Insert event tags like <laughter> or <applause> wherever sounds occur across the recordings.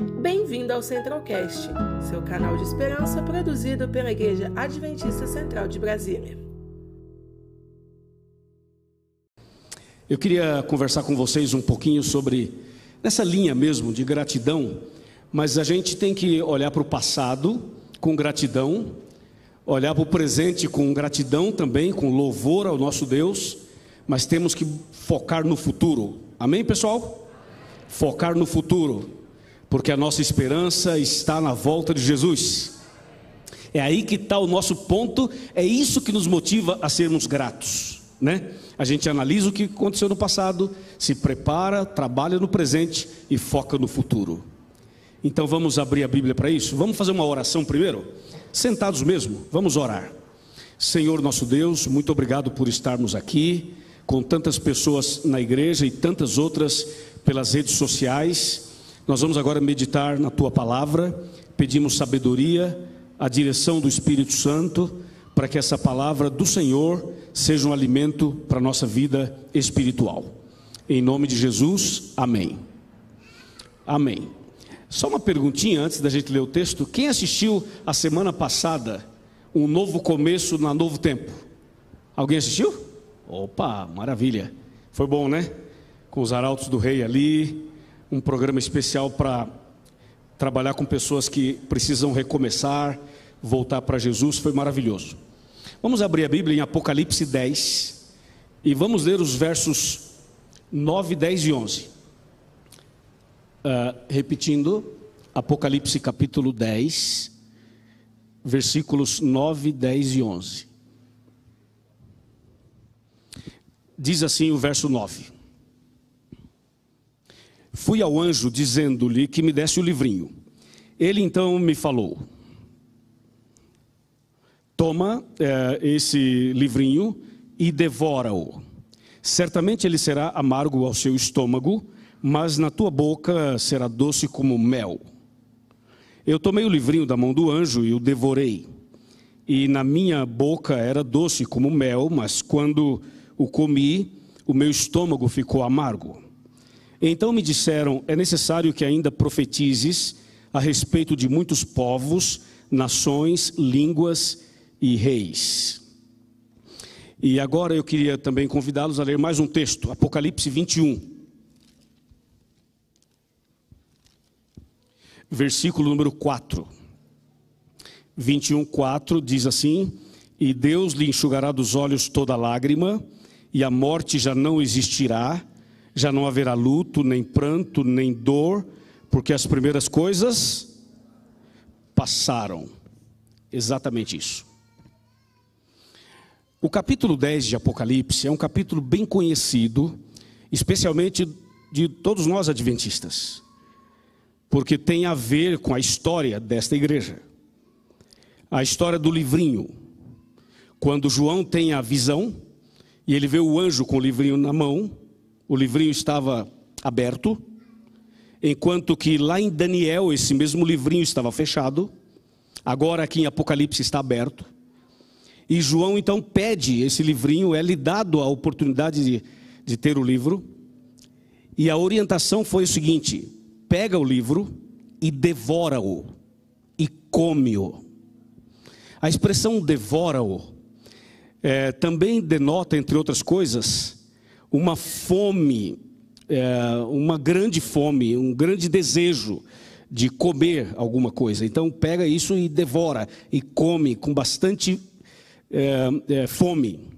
Bem-vindo ao Centralcast, seu canal de esperança produzido pela Igreja Adventista Central de Brasília. Eu queria conversar com vocês um pouquinho sobre nessa linha mesmo de gratidão, mas a gente tem que olhar para o passado com gratidão, olhar para o presente com gratidão também, com louvor ao nosso Deus, mas temos que focar no futuro. Amém, pessoal? Focar no futuro porque a nossa esperança está na volta de Jesus. É aí que está o nosso ponto, é isso que nos motiva a sermos gratos, né? A gente analisa o que aconteceu no passado, se prepara, trabalha no presente e foca no futuro. Então vamos abrir a Bíblia para isso? Vamos fazer uma oração primeiro? Sentados mesmo, vamos orar. Senhor nosso Deus, muito obrigado por estarmos aqui, com tantas pessoas na igreja e tantas outras pelas redes sociais. Nós vamos agora meditar na tua palavra, pedimos sabedoria, a direção do Espírito Santo, para que essa palavra do Senhor seja um alimento para a nossa vida espiritual. Em nome de Jesus, amém. Amém. Só uma perguntinha antes da gente ler o texto: quem assistiu a semana passada um novo começo na Novo Tempo? Alguém assistiu? Opa, maravilha. Foi bom, né? Com os arautos do rei ali, um programa especial para trabalhar com pessoas que precisam recomeçar, voltar para Jesus, foi maravilhoso. Vamos abrir a Bíblia em Apocalipse 10 e vamos ler os versos 9, 10 e 11. Uh, ah, repetindo, Apocalipse capítulo 10, versículos 9, 10 e 11. Diz assim o verso 9. Fui ao anjo dizendo-lhe que me desse o livrinho. Ele então me falou: Toma é, esse livrinho e devora-o. Certamente ele será amargo ao seu estômago, mas na tua boca será doce como mel. Eu tomei o livrinho da mão do anjo e o devorei. E na minha boca era doce como mel, mas quando o comi, o meu estômago ficou amargo. Então me disseram: é necessário que ainda profetizes a respeito de muitos povos, nações, línguas e reis. E agora eu queria também convidá-los a ler mais um texto, Apocalipse 21. Versículo número 4. 21, 4 diz assim: E Deus lhe enxugará dos olhos toda lágrima, e a morte já não existirá já não haverá luto, nem pranto, nem dor, porque as primeiras coisas passaram. Exatamente isso. O capítulo 10 de Apocalipse é um capítulo bem conhecido, especialmente de todos nós adventistas, porque tem a ver com a história desta igreja. A história do livrinho. Quando João tem a visão e ele vê o anjo com o livrinho na mão, o livrinho estava aberto, enquanto que lá em Daniel esse mesmo livrinho estava fechado, agora aqui em Apocalipse está aberto. E João então pede esse livrinho, é lhe dado a oportunidade de, de ter o livro. E a orientação foi o seguinte: pega o livro e devora-o, e come-o. A expressão devora-o é, também denota, entre outras coisas, uma fome, é, uma grande fome, um grande desejo de comer alguma coisa. Então pega isso e devora e come com bastante é, é, fome.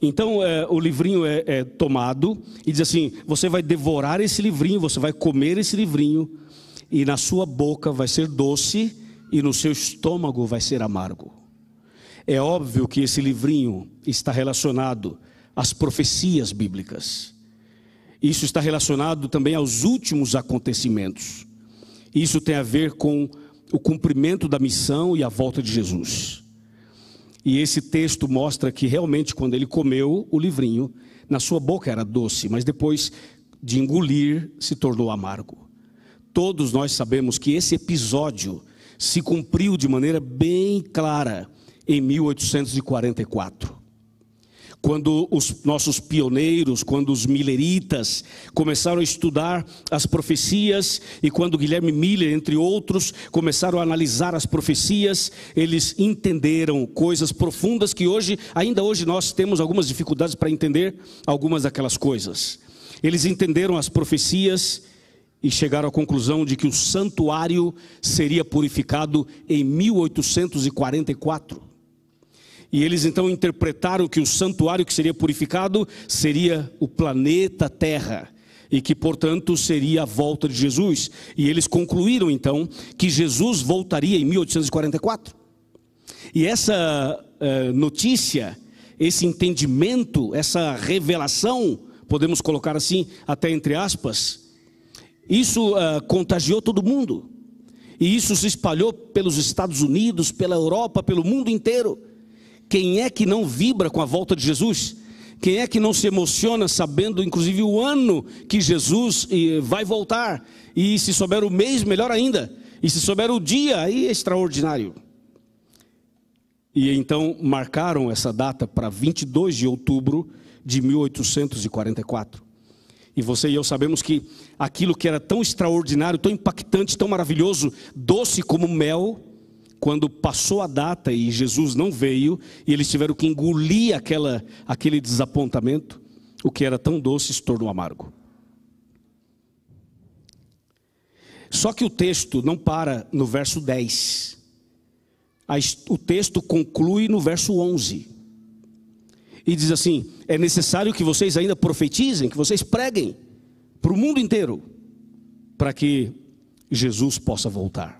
Então é, o livrinho é, é, tomado e diz assim: você vai devorar esse livrinho, você vai comer esse livrinho e na sua boca vai ser doce e no seu estômago vai ser amargo. É óbvio que esse livrinho está relacionado as profecias bíblicas. Isso está relacionado também aos últimos acontecimentos. Isso tem a ver com o cumprimento da missão e a volta de Jesus. E esse texto mostra que realmente, quando ele comeu o livrinho, na sua boca era doce, mas depois de engolir, se tornou amargo. Todos nós sabemos que esse episódio se cumpriu de maneira bem clara em 1844 quando os nossos pioneiros, quando os milleritas começaram a estudar as profecias e quando Guilherme Miller, entre outros, começaram a analisar as profecias, eles entenderam coisas profundas que hoje, ainda hoje nós temos algumas dificuldades para entender algumas daquelas coisas. Eles entenderam as profecias e chegaram à conclusão de que o santuário seria purificado em 1844. E eles então interpretaram que o santuário que seria purificado seria o planeta Terra e que, portanto, seria a volta de Jesus. E eles concluíram então que Jesus voltaria em 1844. E essa uh, notícia, esse entendimento, essa revelação, podemos colocar assim, até entre aspas, isso uh, contagiou todo mundo. E isso se espalhou pelos Estados Unidos, pela Europa, pelo mundo inteiro. Quem é que não vibra com a volta de Jesus? Quem é que não se emociona sabendo, inclusive, o ano que Jesus vai voltar? E se souber o mês, melhor ainda. E se souber o dia, aí é extraordinário. E então marcaram essa data para 22 de outubro de 1844. E você e eu sabemos que aquilo que era tão extraordinário, tão impactante, tão maravilhoso, doce como mel, quando passou a data e Jesus não veio, e eles tiveram que engolir aquela, aquele desapontamento, o que era tão doce se tornou amargo. Só que o texto não para no verso 10. O texto conclui no verso 11. E diz assim: É necessário que vocês ainda profetizem, que vocês preguem para o mundo inteiro, para que Jesus possa voltar.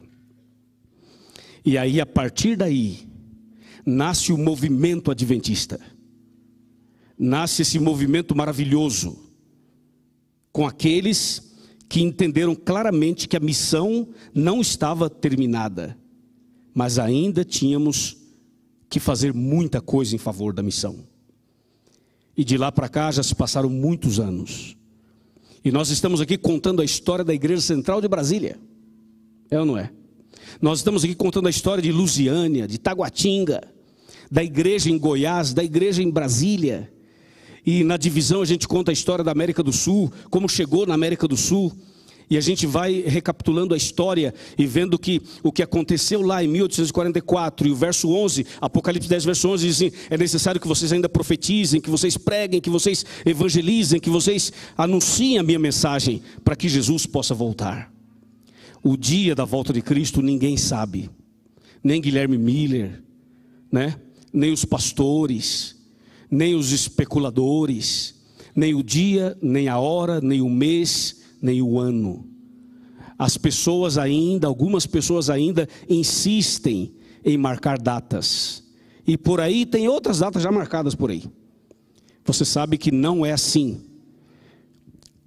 E aí, a partir daí, nasce o movimento adventista. Nasce esse movimento maravilhoso com aqueles que entenderam claramente que a missão não estava terminada, mas ainda tínhamos que fazer muita coisa em favor da missão. E de lá para cá já se passaram muitos anos. E nós estamos aqui contando a história da Igreja Central de Brasília. É ou não é? Nós estamos aqui contando a história de Lusiânia, de Taguatinga, da igreja em Goiás, da igreja em Brasília. E na divisão a gente conta a história da América do Sul, como chegou na América do Sul. E a gente vai recapitulando a história e vendo que o que aconteceu lá em 1844 e o verso 11, Apocalipse 10, verso 11 diz assim: é necessário que vocês ainda profetizem, que vocês preguem, que vocês evangelizem, que vocês anunciem a minha mensagem para que Jesus possa voltar. O dia da volta de Cristo ninguém sabe, nem Guilherme Miller, né? nem os pastores, nem os especuladores, nem o dia, nem a hora, nem o mês, nem o ano. As pessoas ainda, algumas pessoas ainda insistem em marcar datas. E por aí tem outras datas já marcadas por aí. Você sabe que não é assim.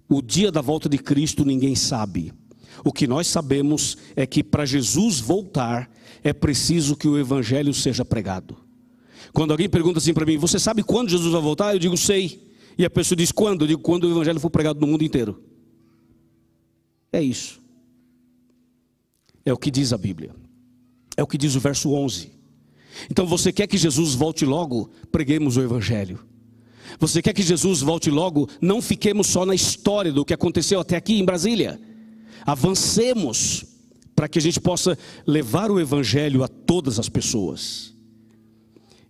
O dia da volta de Cristo ninguém sabe. O que nós sabemos é que para Jesus voltar, é preciso que o evangelho seja pregado. Quando alguém pergunta assim para mim, você sabe quando Jesus vai voltar? Eu digo, sei. E a pessoa diz, quando? Eu digo, quando o evangelho for pregado no mundo inteiro. É isso. É o que diz a Bíblia. É o que diz o verso 11. Então você quer que Jesus volte logo? Preguemos o evangelho. Você quer que Jesus volte logo? Não fiquemos só na história do que aconteceu até aqui em Brasília avancemos para que a gente possa levar o Evangelho a todas as pessoas.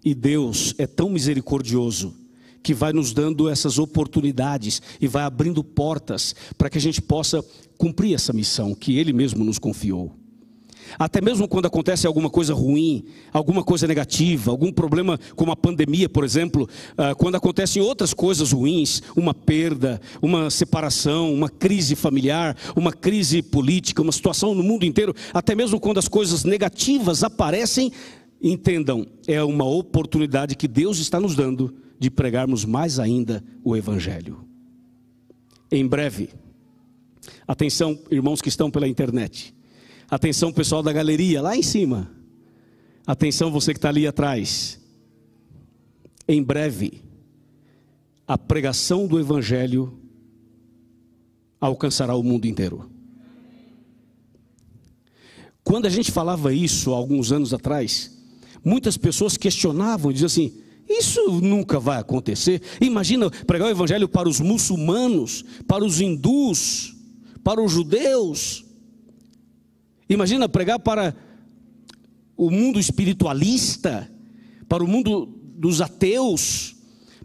E Deus é tão misericordioso que vai nos dando essas oportunidades e vai abrindo portas para que a gente possa cumprir essa missão que Ele mesmo nos confiou. Até mesmo quando acontece alguma coisa ruim, alguma coisa negativa, algum problema como a pandemia, por exemplo, ah, quando acontecem outras coisas ruins, uma perda, uma separação, uma crise familiar, uma crise política, uma situação no mundo inteiro, até mesmo quando as coisas negativas aparecem, entendam, é uma oportunidade que Deus está nos dando de pregarmos mais ainda o Evangelho. Em breve, atenção, irmãos que estão pela internet. Atenção, pessoal da galeria, lá em cima. Atenção, você que está ali atrás. Em breve, a pregação do Evangelho alcançará o mundo inteiro. Quando a gente falava isso há alguns anos atrás, muitas pessoas questionavam, diziam assim: Isso nunca vai acontecer. Imagina pregar o evangelho para os muçulmanos, para os hindus, para os judeus. Imagina pregar para o mundo espiritualista, para o mundo dos ateus,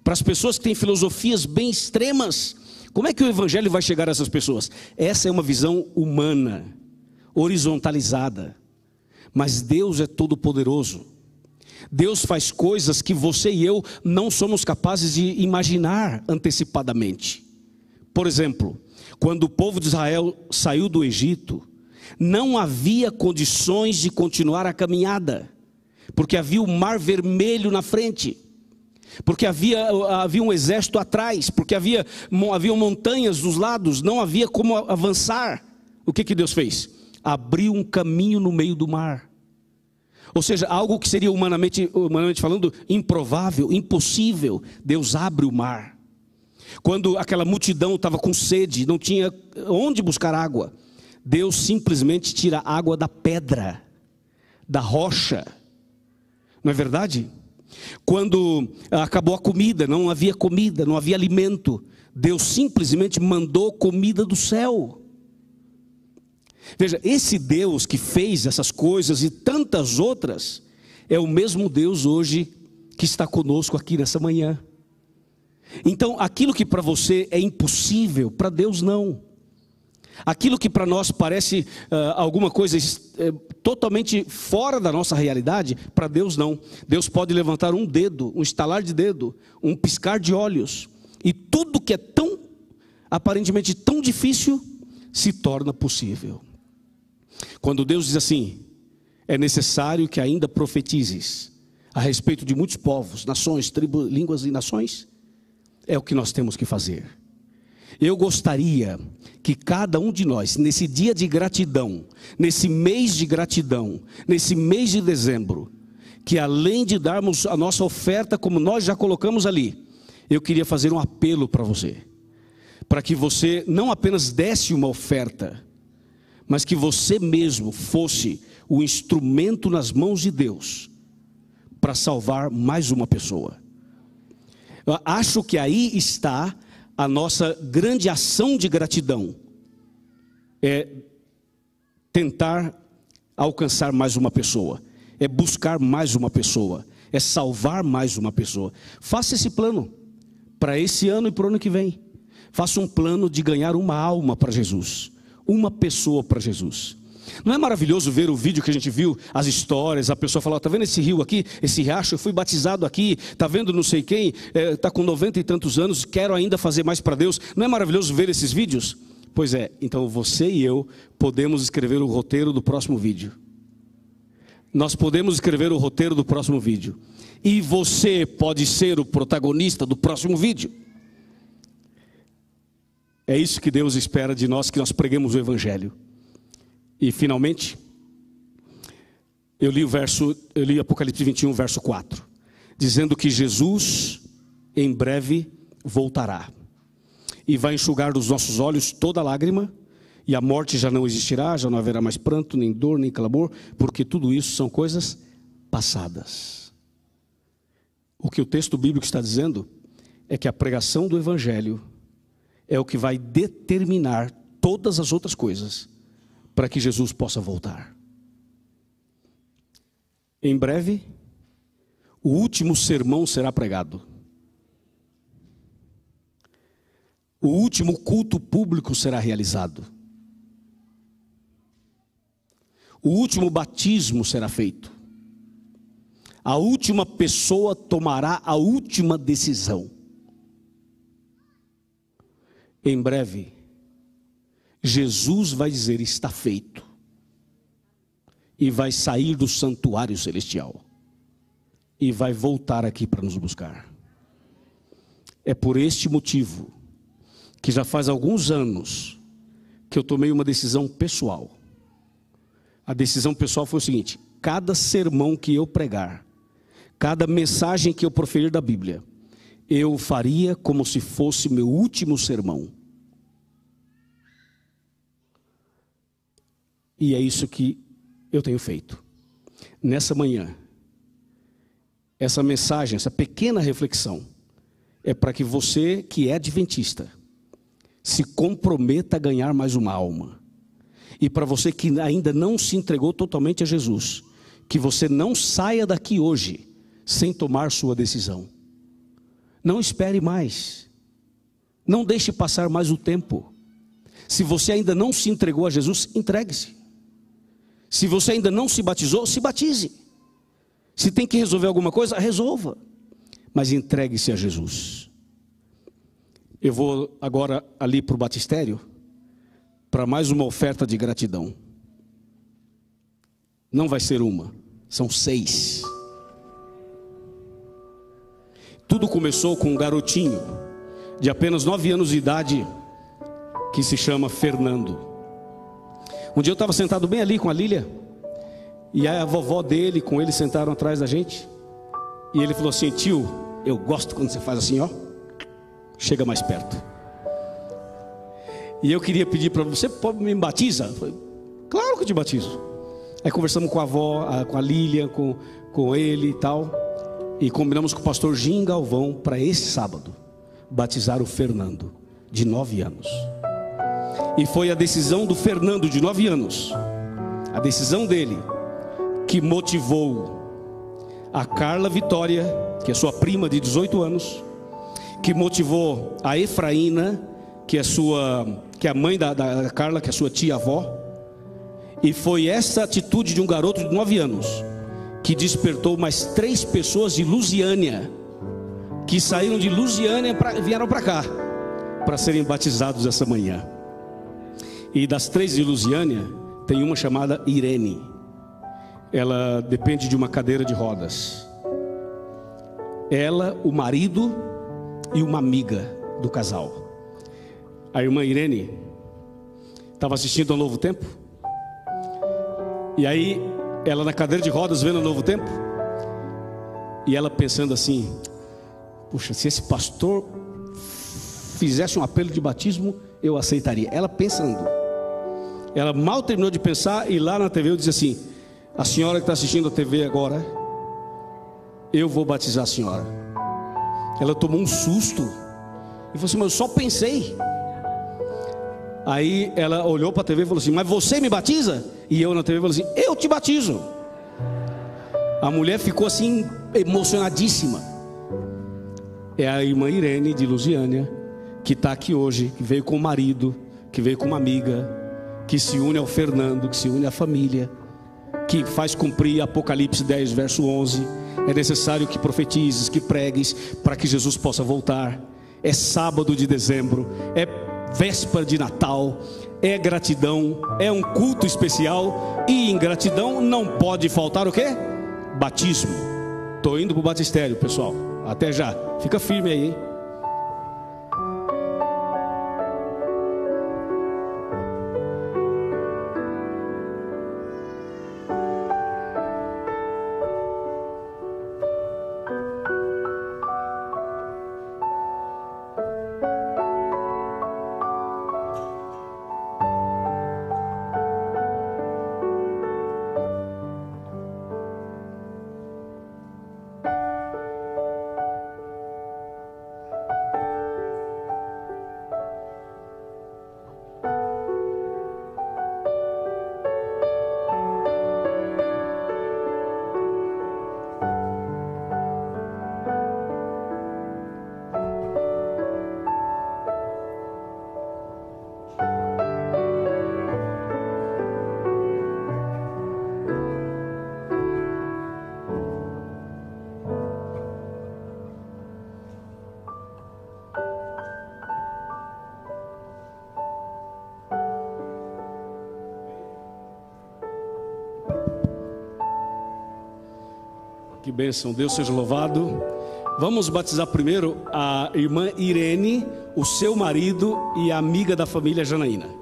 para as pessoas que têm filosofias bem extremas. Como é que o evangelho vai chegar a essas pessoas? Essa é uma visão humana, horizontalizada. Mas Deus é todo poderoso. Deus faz coisas que você e eu não somos capazes de imaginar antecipadamente. Por exemplo, quando o povo de Israel saiu do Egito, não havia condições de continuar a caminhada, porque havia o mar vermelho na frente, porque havia, havia um exército atrás, porque havia, havia montanhas dos lados, não havia como avançar. O que, que Deus fez? Abriu um caminho no meio do mar. Ou seja, algo que seria humanamente, humanamente falando improvável, impossível, Deus abre o mar. Quando aquela multidão estava com sede, não tinha onde buscar água, Deus simplesmente tira água da pedra, da rocha. Não é verdade? Quando acabou a comida, não havia comida, não havia alimento, Deus simplesmente mandou comida do céu. Veja, esse Deus que fez essas coisas e tantas outras, é o mesmo Deus hoje que está conosco aqui nessa manhã. Então, aquilo que para você é impossível, para Deus não. Aquilo que para nós parece uh, alguma coisa uh, totalmente fora da nossa realidade, para Deus não. Deus pode levantar um dedo, um estalar de dedo, um piscar de olhos, e tudo que é tão aparentemente tão difícil se torna possível. Quando Deus diz assim: é necessário que ainda profetizes a respeito de muitos povos, nações, tribos, línguas e nações, é o que nós temos que fazer. Eu gostaria que cada um de nós, nesse dia de gratidão, nesse mês de gratidão, nesse mês de dezembro, que além de darmos a nossa oferta, como nós já colocamos ali, eu queria fazer um apelo para você, para que você não apenas desse uma oferta, mas que você mesmo fosse o instrumento nas mãos de Deus para salvar mais uma pessoa. Eu acho que aí está a nossa grande ação de gratidão. É tentar alcançar mais uma pessoa, é buscar mais uma pessoa, é salvar mais uma pessoa. Faça esse plano para esse ano e para o ano que vem. Faça um plano de ganhar uma alma para Jesus uma pessoa para Jesus. Não é maravilhoso ver o vídeo que a gente viu, as histórias, a pessoa falar, está vendo esse rio aqui, esse riacho, eu fui batizado aqui, está vendo não sei quem, está é, tá com 90 e tantos anos, quero ainda fazer mais para Deus. Não é maravilhoso ver esses vídeos? Pois é, então você e eu podemos escrever o roteiro do próximo vídeo. Nós podemos escrever o roteiro do próximo vídeo. E você pode ser o protagonista do próximo vídeo. É isso que Deus espera de nós, que nós preguemos o Evangelho. E finalmente, eu li o verso, eu li Apocalipse 21, verso 4, dizendo que Jesus em breve voltará e vai enxugar dos nossos olhos toda lágrima, e a morte já não existirá, já não haverá mais pranto, nem dor, nem clamor, porque tudo isso são coisas passadas. O que o texto bíblico está dizendo é que a pregação do Evangelho é o que vai determinar todas as outras coisas para que Jesus possa voltar. Em breve, o último sermão será pregado. O último culto público será realizado. O último batismo será feito. A última pessoa tomará a última decisão em breve, Jesus vai dizer: está feito, e vai sair do santuário celestial, e vai voltar aqui para nos buscar. É por este motivo que já faz alguns anos que eu tomei uma decisão pessoal. A decisão pessoal foi o seguinte: cada sermão que eu pregar, cada mensagem que eu proferir da Bíblia, eu faria como se fosse meu último sermão. E é isso que eu tenho feito. Nessa manhã, essa mensagem, essa pequena reflexão, é para que você que é adventista se comprometa a ganhar mais uma alma. E para você que ainda não se entregou totalmente a Jesus, que você não saia daqui hoje sem tomar sua decisão. Não espere mais. Não deixe passar mais o tempo. Se você ainda não se entregou a Jesus, entregue-se. Se você ainda não se batizou, se batize. Se tem que resolver alguma coisa, resolva. Mas entregue-se a Jesus. Eu vou agora ali para o batistério para mais uma oferta de gratidão. Não vai ser uma, são seis. Tudo começou com um garotinho de apenas nove anos de idade que se chama Fernando. Um dia eu estava sentado bem ali com a Lília, e a vovó dele com ele sentaram atrás da gente, e ele falou assim: Tio, eu gosto quando você faz assim, ó, chega mais perto. E eu queria pedir para você, me batiza? Falei, claro que eu te batizo. Aí conversamos com a avó, com a Lília, com, com ele e tal, e combinamos com o pastor Jim Galvão para esse sábado batizar o Fernando, de nove anos. E foi a decisão do Fernando, de nove anos, a decisão dele, que motivou a Carla Vitória, que é sua prima de 18 anos, que motivou a Efraína, que é sua, que é a mãe da, da Carla, que é sua tia-avó, e foi essa atitude de um garoto de nove anos que despertou mais três pessoas de Lusiânia, que saíram de Lusiânia e vieram para cá para serem batizados essa manhã. E das três de Lusiânia, tem uma chamada Irene. Ela depende de uma cadeira de rodas. Ela, o marido e uma amiga do casal. A irmã Irene estava assistindo ao Novo Tempo. E aí, ela na cadeira de rodas vendo o Novo Tempo. E ela pensando assim: Puxa, se esse pastor fizesse um apelo de batismo, eu aceitaria. Ela pensando. Ela mal terminou de pensar e lá na TV eu disse assim: A senhora que está assistindo a TV agora, eu vou batizar a senhora. Ela tomou um susto e falou assim: Mas eu só pensei. Aí ela olhou para a TV e falou assim: Mas você me batiza? E eu na TV falei assim: Eu te batizo. A mulher ficou assim emocionadíssima. É a irmã Irene de Lusiânia, que está aqui hoje, que veio com o marido, que veio com uma amiga, que se une ao Fernando, que se une à família, que faz cumprir Apocalipse 10, verso 11. É necessário que profetizes, que pregues, para que Jesus possa voltar. É sábado de dezembro, é véspera de Natal, é gratidão, é um culto especial e em gratidão não pode faltar o quê? Batismo. Estou indo para o batistério, pessoal. Até já. Fica firme aí, hein? Que bênção, Deus seja louvado. Vamos batizar primeiro a irmã Irene, o seu marido e a amiga da família Janaína. <laughs>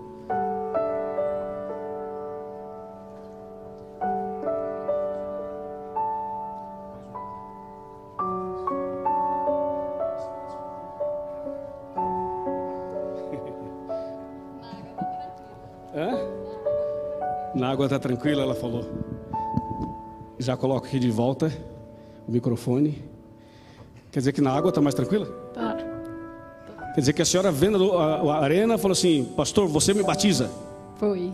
Hã? Na água está tranquila, ela falou. Já coloco aqui de volta. O microfone. Quer dizer que na água está mais tranquila? Tá. Quer dizer que a senhora vendo a, a arena falou assim, pastor, você me batiza. Foi.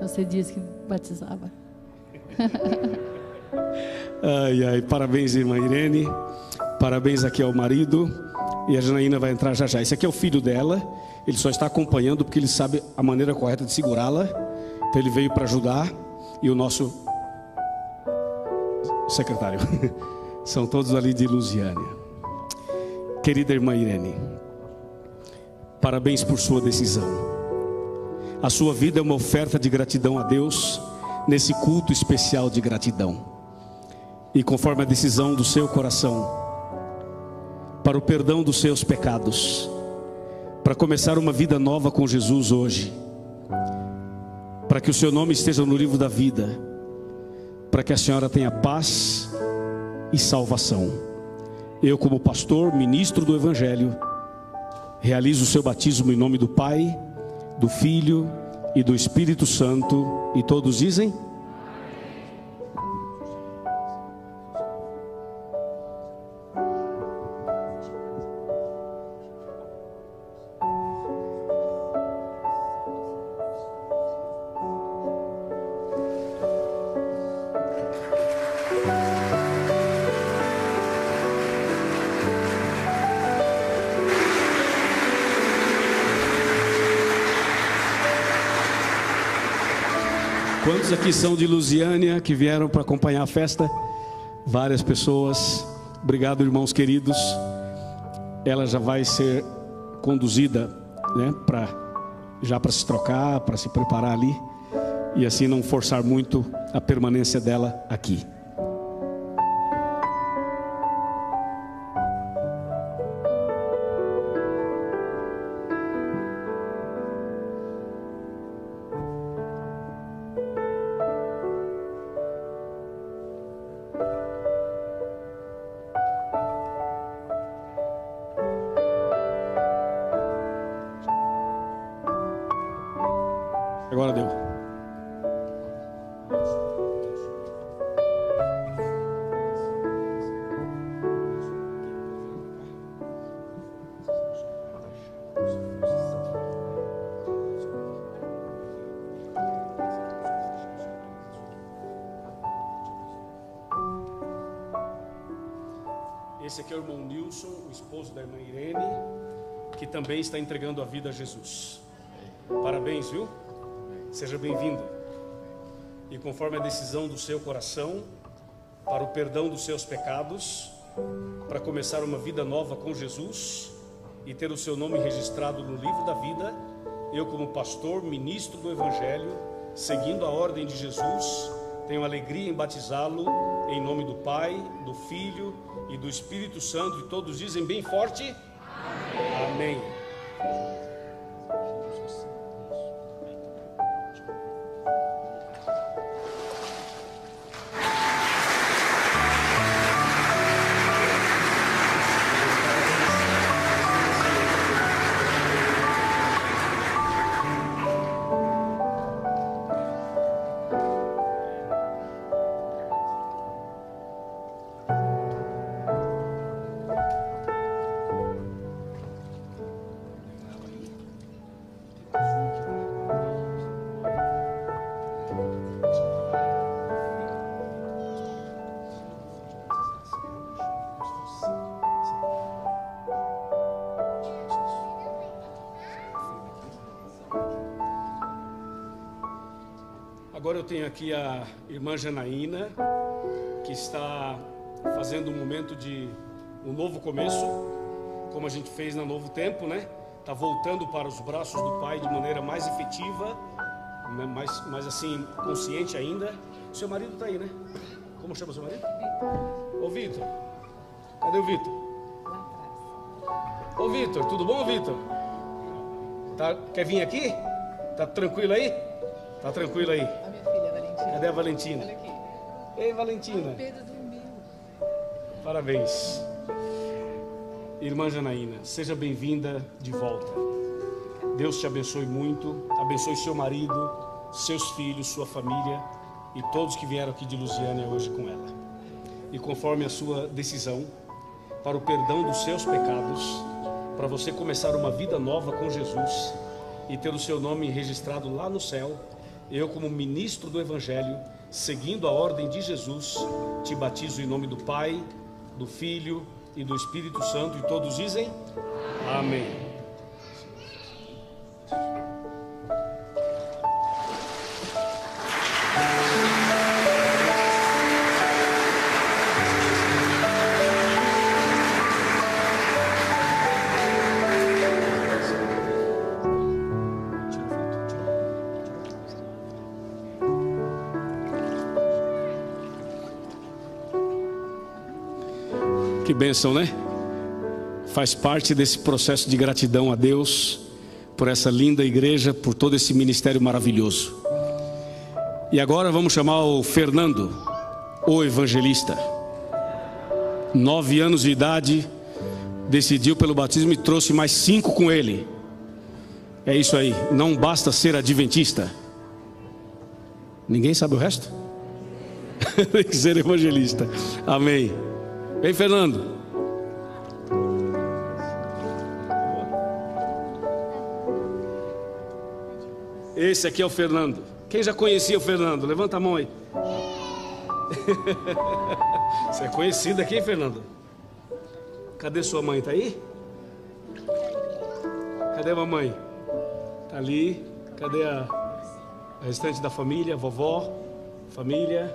Você disse que batizava. <laughs> Ai, ai, parabéns, irmã Irene. Parabéns aqui ao marido. E a Janaína vai entrar já já. Esse aqui é o filho dela. Ele só está acompanhando porque ele sabe a maneira correta de segurá-la. Então ele veio para ajudar. E o nosso secretário. <laughs> São todos ali de Lusiânia. Querida irmã Irene, parabéns por sua decisão. A sua vida é uma oferta de gratidão a Deus nesse culto especial de gratidão. E conforme a decisão do seu coração, para o perdão dos seus pecados, para começar uma vida nova com Jesus hoje, para que o seu nome esteja no livro da vida, para que a senhora tenha paz e salvação. Eu, como pastor, ministro do Evangelho, realizo o seu batismo em nome do Pai, do Filho e do Espírito Santo, e todos dizem? Quantos aqui são de Lusiânia que vieram para acompanhar a festa? Várias pessoas. Obrigado, irmãos queridos. Ela já vai ser conduzida, né, para já para se trocar, para se preparar ali e assim não forçar muito a permanência dela aqui. Deu. Esse aqui é o irmão Nilson, o esposo da irmã Irene, que também está entregando a vida a Jesus. Parabéns, viu? Seja bem-vindo. E conforme a decisão do seu coração, para o perdão dos seus pecados, para começar uma vida nova com Jesus e ter o seu nome registrado no livro da vida, eu, como pastor, ministro do Evangelho, seguindo a ordem de Jesus, tenho alegria em batizá-lo em nome do Pai, do Filho e do Espírito Santo. E todos dizem bem forte: Amém. Amém. Tenho aqui a irmã Janaína, que está fazendo um momento de um novo começo, como a gente fez no Novo Tempo, né? Está voltando para os braços do Pai de maneira mais efetiva, né? mais, mais assim, consciente ainda. Seu marido está aí, né? Como chama seu marido? Ô Vitor. Cadê o Vitor? Ô Vitor, tudo bom, Vitor? Tá, quer vir aqui? Tá tranquilo aí? Tá tranquilo aí? Cadê a Valentina? Olha aqui. Ei, Valentina. Pedro dormiu. Parabéns. Irmã Janaína, seja bem-vinda de volta. Deus te abençoe muito, abençoe seu marido, seus filhos, sua família e todos que vieram aqui de Lusiânia hoje com ela. e conforme a sua decisão, para o perdão dos seus pecados, para você começar uma vida nova com Jesus e ter o seu nome registrado lá no céu, eu, como ministro do Evangelho, seguindo a ordem de Jesus, te batizo em nome do Pai, do Filho e do Espírito Santo, e todos dizem Amém. Que bênção, né? Faz parte desse processo de gratidão a Deus por essa linda igreja, por todo esse ministério maravilhoso. E agora vamos chamar o Fernando, o evangelista. Nove anos de idade, decidiu pelo batismo e trouxe mais cinco com ele. É isso aí, não basta ser adventista. Ninguém sabe o resto? <laughs> Tem que ser evangelista. Amém. Vem, Fernando. Esse aqui é o Fernando. Quem já conhecia o Fernando? Levanta a mão aí. <laughs> Você é conhecido aqui, Fernando? Cadê sua mãe? Tá aí? Cadê a mamãe? Tá ali. Cadê a, a restante da família? A vovó? Família?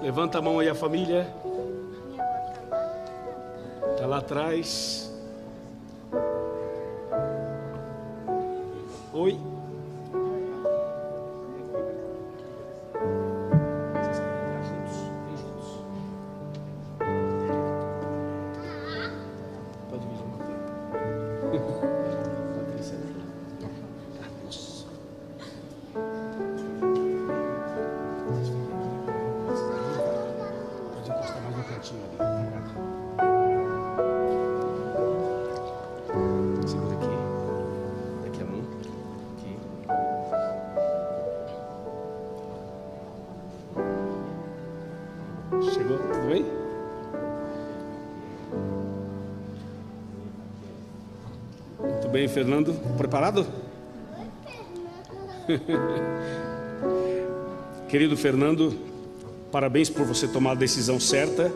Levanta a mão aí a família. Tá lá atrás. Oi. Fernando. Preparado? <laughs> Querido Fernando, parabéns por você tomar a decisão certa.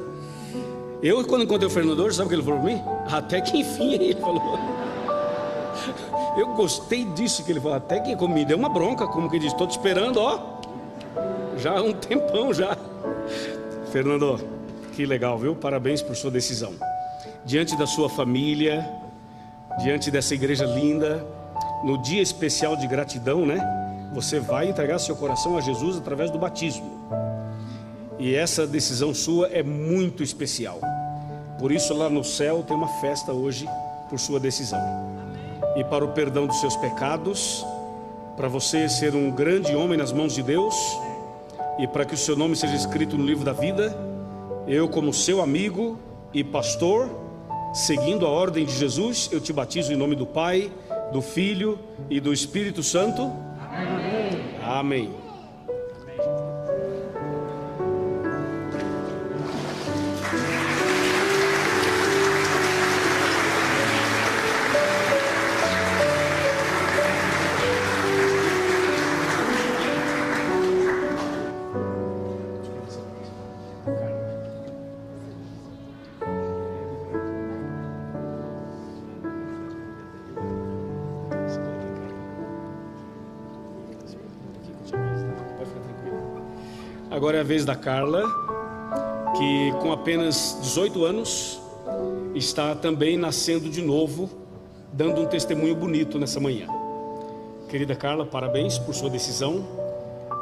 Eu, quando encontrei o Fernando hoje, sabe o que ele falou para mim? Até que enfim, ele falou. Eu gostei disso que ele falou. Até que me deu uma bronca, como que diz, estou te esperando, ó. Já há um tempão já. Fernando, que legal, viu? Parabéns por sua decisão. Diante da sua família, diante dessa igreja linda, no dia especial de gratidão, né? Você vai entregar seu coração a Jesus através do batismo. E essa decisão sua é muito especial. Por isso, lá no céu tem uma festa hoje por sua decisão. E para o perdão dos seus pecados, para você ser um grande homem nas mãos de Deus, e para que o seu nome seja escrito no livro da vida, eu, como seu amigo e pastor, seguindo a ordem de Jesus, eu te batizo em nome do Pai, do Filho e do Espírito Santo. Amém. Agora é a vez da Carla, que com apenas 18 anos está também nascendo de novo, dando um testemunho bonito nessa manhã. Querida Carla, parabéns por sua decisão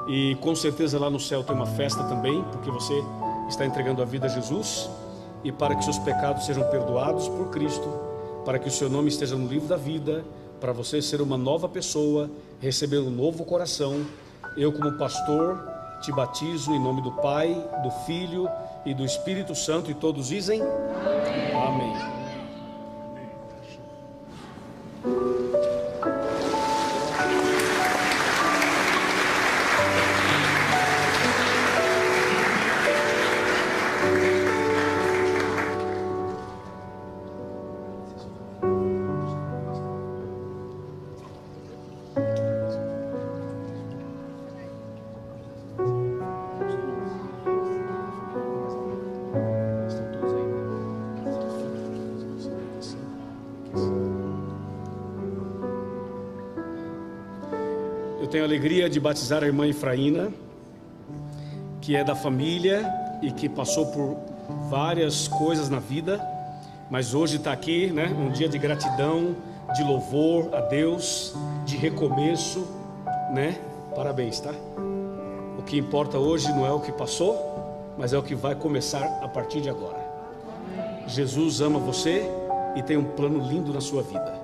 e com certeza lá no céu tem uma festa também, porque você está entregando a vida a Jesus e para que seus pecados sejam perdoados por Cristo, para que o seu nome esteja no livro da vida, para você ser uma nova pessoa, receber um novo coração. Eu, como pastor, te batizo em nome do Pai, do Filho e do Espírito Santo, e todos dizem Amém. Eu tenho a alegria de batizar a irmã Efraína, que é da família e que passou por várias coisas na vida, mas hoje está aqui, né? Um dia de gratidão, de louvor a Deus, de recomeço, né? Parabéns, tá? O que importa hoje não é o que passou, mas é o que vai começar a partir de agora. Jesus ama você e tem um plano lindo na sua vida.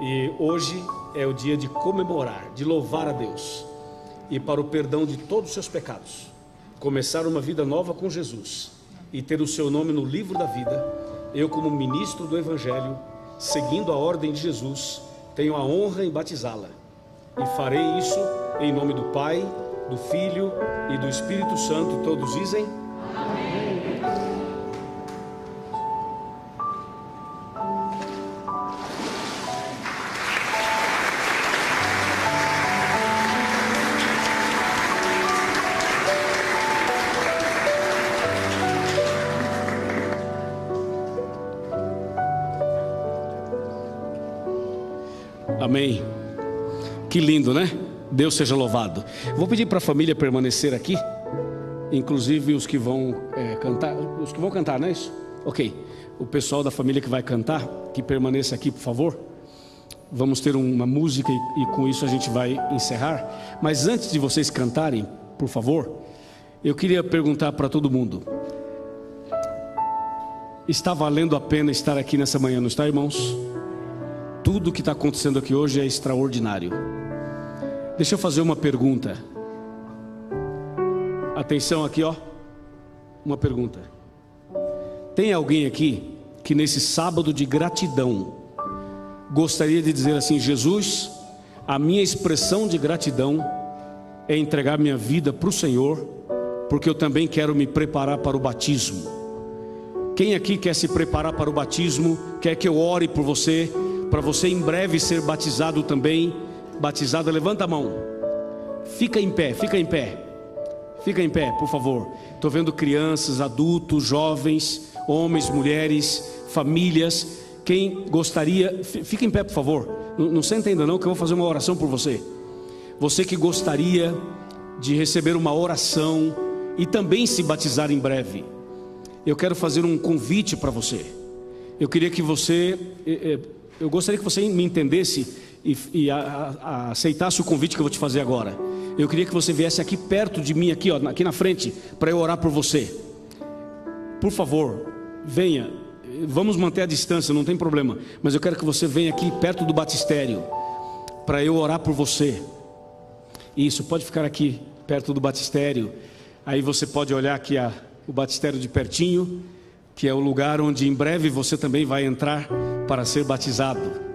E hoje é o dia de comemorar, de louvar a Deus e para o perdão de todos os seus pecados. Começar uma vida nova com Jesus e ter o seu nome no livro da vida. Eu, como ministro do Evangelho, seguindo a ordem de Jesus, tenho a honra em batizá-la. E farei isso em nome do Pai, do Filho e do Espírito Santo. Todos dizem? Amém. Lindo, né? Deus seja louvado. Vou pedir para a família permanecer aqui, inclusive os que vão é, cantar, os que vão cantar, não é isso? Ok. O pessoal da família que vai cantar, que permaneça aqui, por favor. Vamos ter uma música e, e com isso a gente vai encerrar. Mas antes de vocês cantarem, por favor, eu queria perguntar para todo mundo: está valendo a pena estar aqui nessa manhã, não está, irmãos? Tudo que está acontecendo aqui hoje é extraordinário. Deixa eu fazer uma pergunta. Atenção aqui, ó. Uma pergunta. Tem alguém aqui que nesse sábado de gratidão gostaria de dizer assim: Jesus, a minha expressão de gratidão é entregar minha vida para o Senhor, porque eu também quero me preparar para o batismo. Quem aqui quer se preparar para o batismo, quer que eu ore por você, para você em breve ser batizado também. Batizada, levanta a mão. Fica em pé, fica em pé. Fica em pé, por favor. Estou vendo crianças, adultos, jovens, homens, mulheres, famílias. Quem gostaria, fica em pé, por favor. Não, não senta ainda não, que eu vou fazer uma oração por você. Você que gostaria de receber uma oração e também se batizar em breve. Eu quero fazer um convite para você. Eu queria que você eh, eh, eu gostaria que você me entendesse e, e a, a, aceitasse o convite que eu vou te fazer agora. Eu queria que você viesse aqui perto de mim, aqui, ó, aqui na frente, para eu orar por você. Por favor, venha. Vamos manter a distância, não tem problema. Mas eu quero que você venha aqui perto do batistério para eu orar por você. Isso, pode ficar aqui perto do batistério. Aí você pode olhar aqui a, o batistério de pertinho que é o lugar onde em breve você também vai entrar para ser batizado.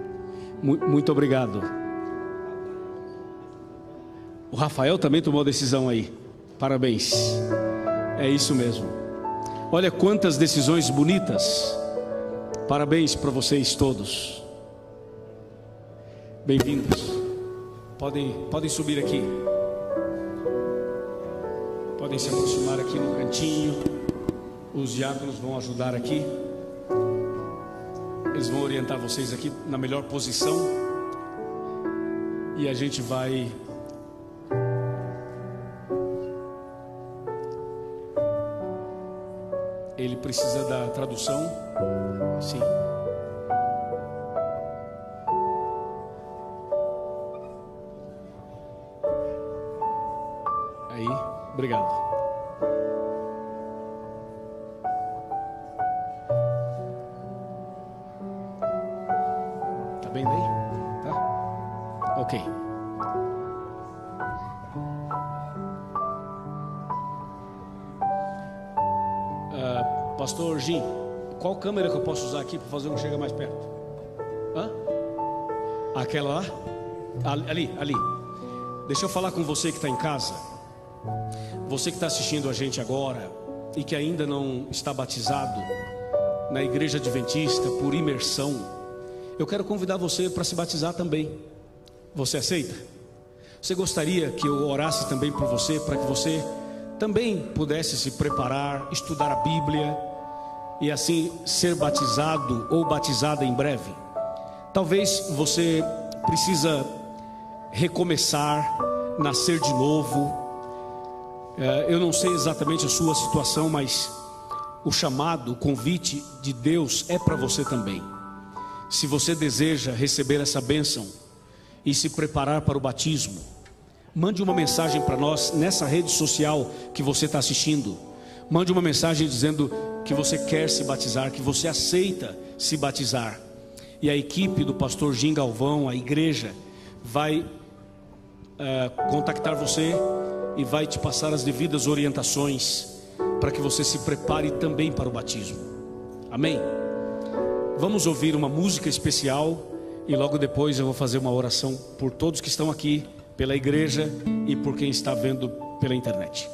Muito obrigado. O Rafael também tomou a decisão aí. Parabéns. É isso mesmo. Olha quantas decisões bonitas. Parabéns para vocês todos. Bem-vindos. Podem, podem subir aqui. Podem se aproximar aqui no cantinho. Os diáconos vão ajudar aqui. Eles vão orientar vocês aqui na melhor posição. E a gente vai Ele precisa da tradução? Sim. Aí, obrigado. Ok. Uh, Pastor Jim, qual câmera que eu posso usar aqui para fazer um chega mais perto? Hã? Aquela lá? Ali, ali. Deixa eu falar com você que está em casa. Você que está assistindo a gente agora e que ainda não está batizado na igreja adventista por imersão, eu quero convidar você para se batizar também. Você aceita? Você gostaria que eu orasse também por você, para que você também pudesse se preparar, estudar a Bíblia e assim ser batizado ou batizada em breve? Talvez você precisa recomeçar, nascer de novo. É, eu não sei exatamente a sua situação, mas o chamado, o convite de Deus é para você também. Se você deseja receber essa bênção e se preparar para o batismo, mande uma mensagem para nós nessa rede social que você está assistindo. Mande uma mensagem dizendo que você quer se batizar, que você aceita se batizar. E a equipe do pastor Jim Galvão, a igreja, vai uh, contactar você e vai te passar as devidas orientações para que você se prepare também para o batismo. Amém? Vamos ouvir uma música especial e logo depois eu vou fazer uma oração por todos que estão aqui, pela igreja e por quem está vendo pela internet.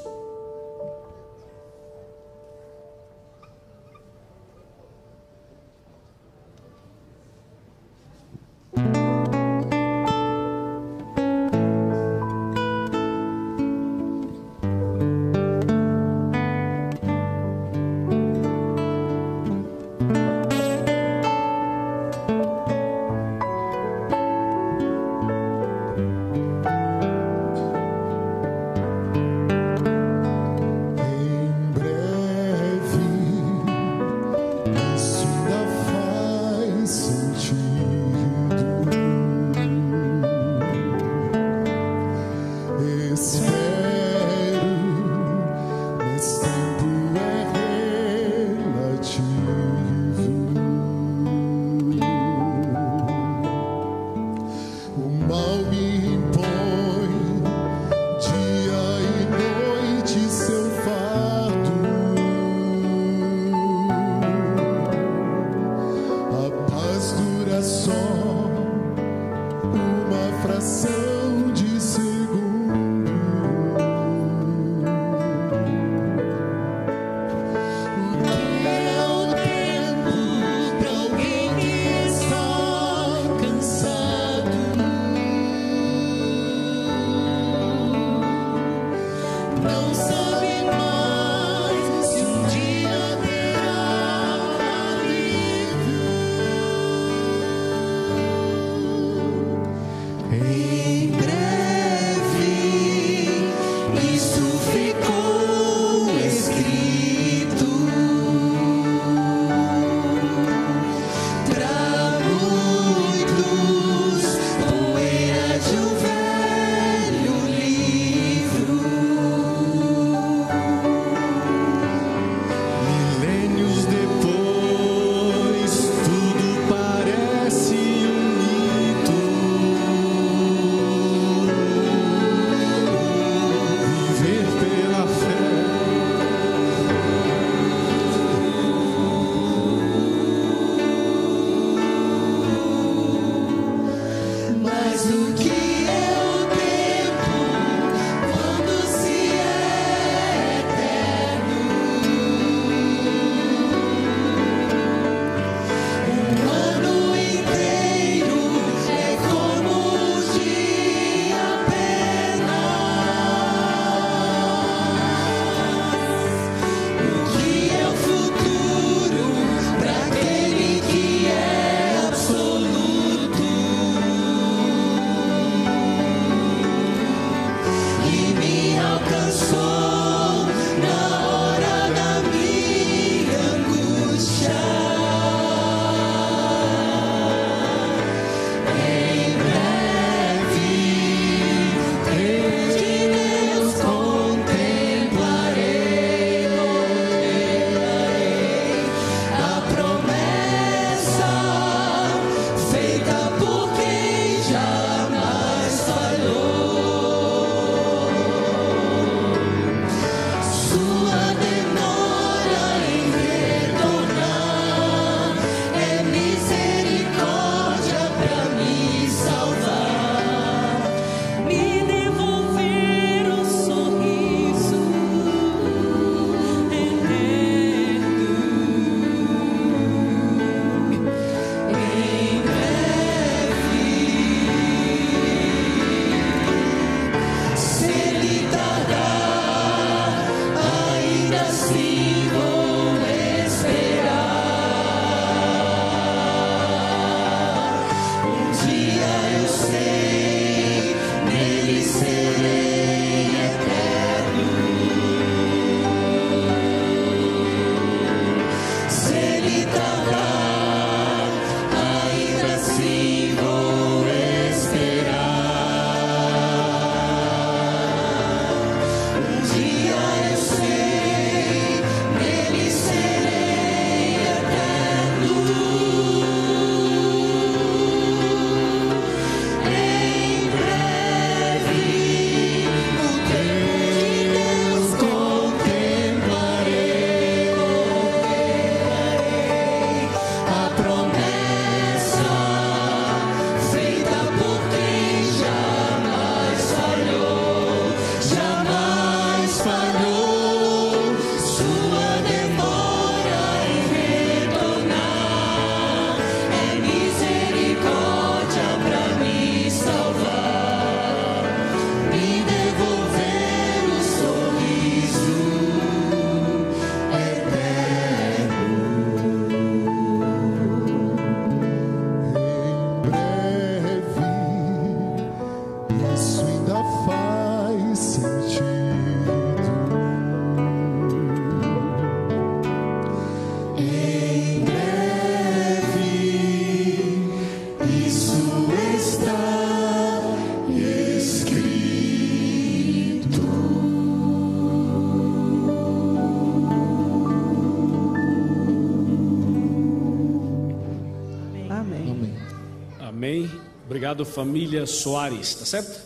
Obrigado, família Soares, tá certo?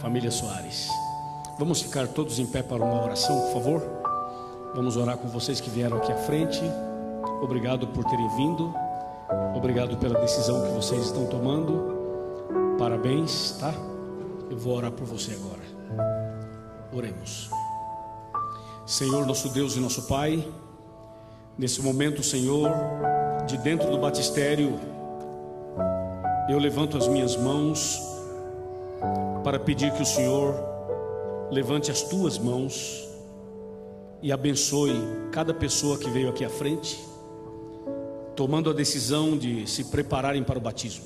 Família Soares. Vamos ficar todos em pé para uma oração, por favor? Vamos orar com vocês que vieram aqui à frente. Obrigado por terem vindo. Obrigado pela decisão que vocês estão tomando. Parabéns, tá? Eu vou orar por você agora. Oremos. Senhor, nosso Deus e nosso Pai, nesse momento, Senhor, de dentro do batistério, eu levanto as minhas mãos para pedir que o Senhor levante as tuas mãos e abençoe cada pessoa que veio aqui à frente, tomando a decisão de se prepararem para o batismo.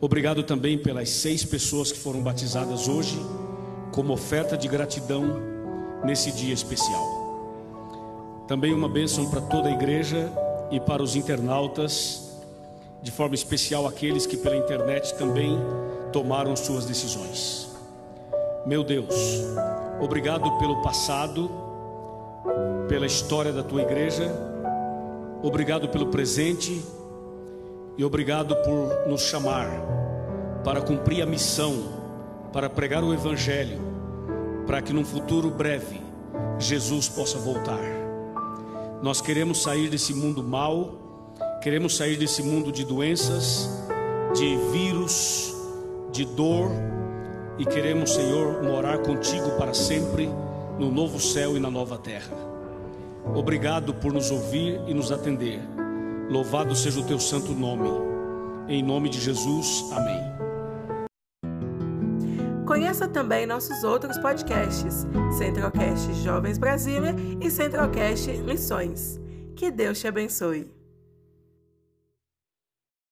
Obrigado também pelas seis pessoas que foram batizadas hoje, como oferta de gratidão nesse dia especial. Também uma bênção para toda a igreja e para os internautas de forma especial aqueles que pela internet também tomaram suas decisões. Meu Deus, obrigado pelo passado, pela história da tua igreja, obrigado pelo presente e obrigado por nos chamar para cumprir a missão, para pregar o Evangelho, para que num futuro breve Jesus possa voltar. Nós queremos sair desse mundo mal Queremos sair desse mundo de doenças, de vírus, de dor e queremos, Senhor, morar contigo para sempre no novo céu e na nova terra. Obrigado por nos ouvir e nos atender. Louvado seja o teu santo nome. Em nome de Jesus, amém. Conheça também nossos outros podcasts: Centralcast Jovens Brasília e Centralcast Missões. Que Deus te abençoe.